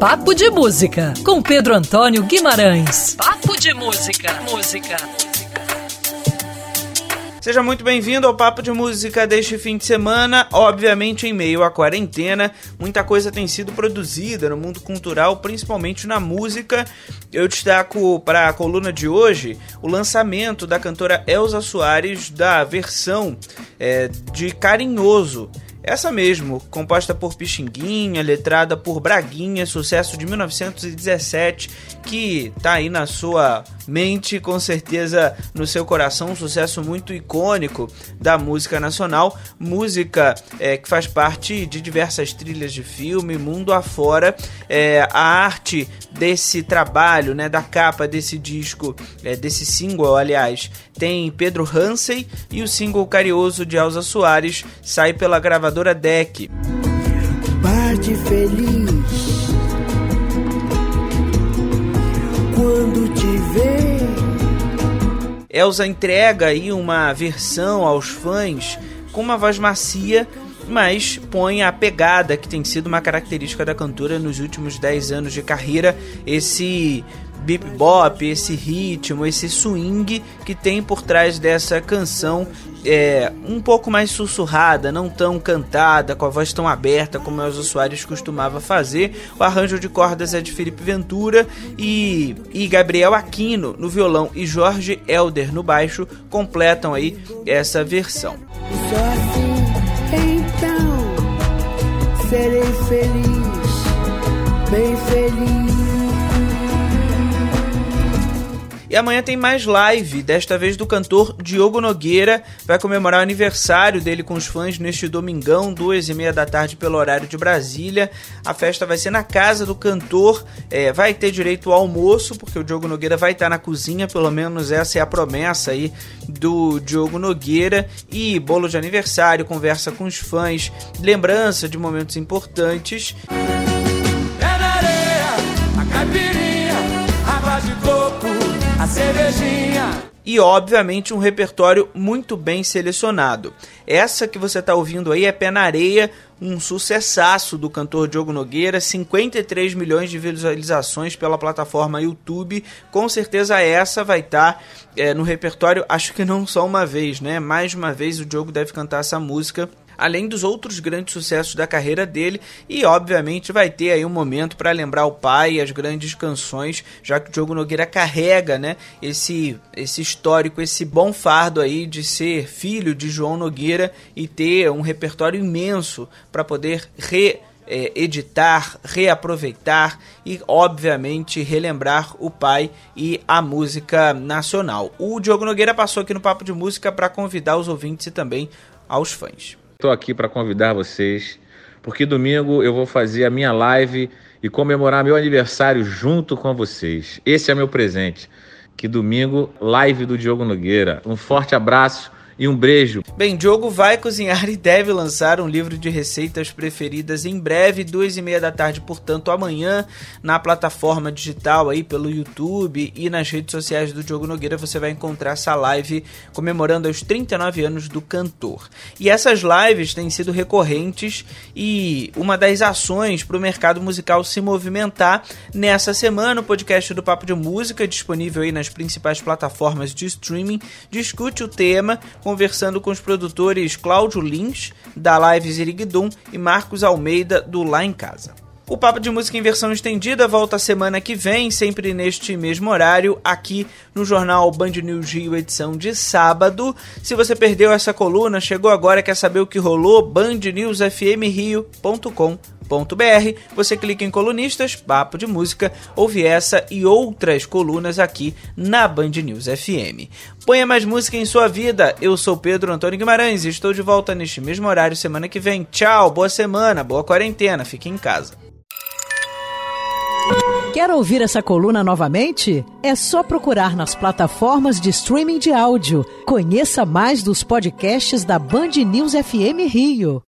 Papo de Música, com Pedro Antônio Guimarães. Papo de Música. Música. Seja muito bem-vindo ao Papo de Música deste fim de semana. Obviamente, em meio à quarentena, muita coisa tem sido produzida no mundo cultural, principalmente na música. Eu destaco para a coluna de hoje o lançamento da cantora Elza Soares da versão é, de Carinhoso essa mesmo, composta por Pixinguinha, letrada por Braguinha, sucesso de 1917, que tá aí na sua mente, com certeza no seu coração, um sucesso muito icônico da música nacional, música é, que faz parte de diversas trilhas de filme, mundo afora. É, a arte desse trabalho, né, da capa desse disco, é, desse single, aliás, tem Pedro Hansey e o single Carioso de Elza Soares sai pela gravadora Deck. Parte feliz quando te ver. Elza entrega aí uma versão aos fãs com uma voz macia mas põe a pegada que tem sido uma característica da cantora nos últimos 10 anos de carreira, esse bip bop, esse ritmo, esse swing que tem por trás dessa canção é, um pouco mais sussurrada, não tão cantada, com a voz tão aberta como os usuários costumava fazer. O arranjo de cordas é de Felipe Ventura e, e Gabriel Aquino no violão e Jorge Elder no baixo completam aí essa versão. Só assim, então, serei feliz, bem feliz. E amanhã tem mais live, desta vez do cantor Diogo Nogueira. Vai comemorar o aniversário dele com os fãs neste domingão, duas e meia da tarde, pelo horário de Brasília. A festa vai ser na casa do cantor. É, vai ter direito ao almoço, porque o Diogo Nogueira vai estar na cozinha, pelo menos essa é a promessa aí do Diogo Nogueira. E bolo de aniversário, conversa com os fãs, lembrança de momentos importantes. Pé na areia, a caipirinha, cervejinha. e, obviamente, um repertório muito bem selecionado. Essa que você está ouvindo aí é Pé na Areia, um sucessaço do cantor Diogo Nogueira, 53 milhões de visualizações pela plataforma YouTube. Com certeza essa vai estar tá, é, no repertório, acho que não só uma vez, né? Mais uma vez o Diogo deve cantar essa música além dos outros grandes sucessos da carreira dele e obviamente vai ter aí um momento para lembrar o pai e as grandes canções, já que o Diogo Nogueira carrega, né, esse esse histórico, esse bom fardo aí de ser filho de João Nogueira e ter um repertório imenso para poder re é, editar, reaproveitar e, obviamente, relembrar o pai e a música nacional. O Diogo Nogueira passou aqui no Papo de Música para convidar os ouvintes e também aos fãs. Estou aqui para convidar vocês, porque domingo eu vou fazer a minha live e comemorar meu aniversário junto com vocês. Esse é meu presente. Que domingo, live do Diogo Nogueira. Um forte abraço e um beijo. Bem, Diogo vai cozinhar e deve lançar um livro de receitas preferidas em breve, duas e meia da tarde, portanto, amanhã, na plataforma digital aí pelo YouTube e nas redes sociais do Diogo Nogueira, você vai encontrar essa live comemorando os 39 anos do cantor. E essas lives têm sido recorrentes e uma das ações para o mercado musical se movimentar nessa semana. O podcast do Papo de Música, disponível aí nas principais plataformas de streaming, discute o tema conversando com os produtores Cláudio Lins, da Live Ziriguidum, e Marcos Almeida, do Lá em Casa. O Papo de Música em versão estendida volta semana que vem, sempre neste mesmo horário, aqui no jornal Band News Rio, edição de sábado. Se você perdeu essa coluna, chegou agora, quer saber o que rolou? bandnewsfmrio.com Você clica em colunistas, papo de música, ouve essa e outras colunas aqui na Band News FM. Ponha mais música em sua vida. Eu sou Pedro Antônio Guimarães e estou de volta neste mesmo horário semana que vem. Tchau, boa semana, boa quarentena, fique em casa. Quer ouvir essa coluna novamente? É só procurar nas plataformas de streaming de áudio. Conheça mais dos podcasts da Band News FM Rio.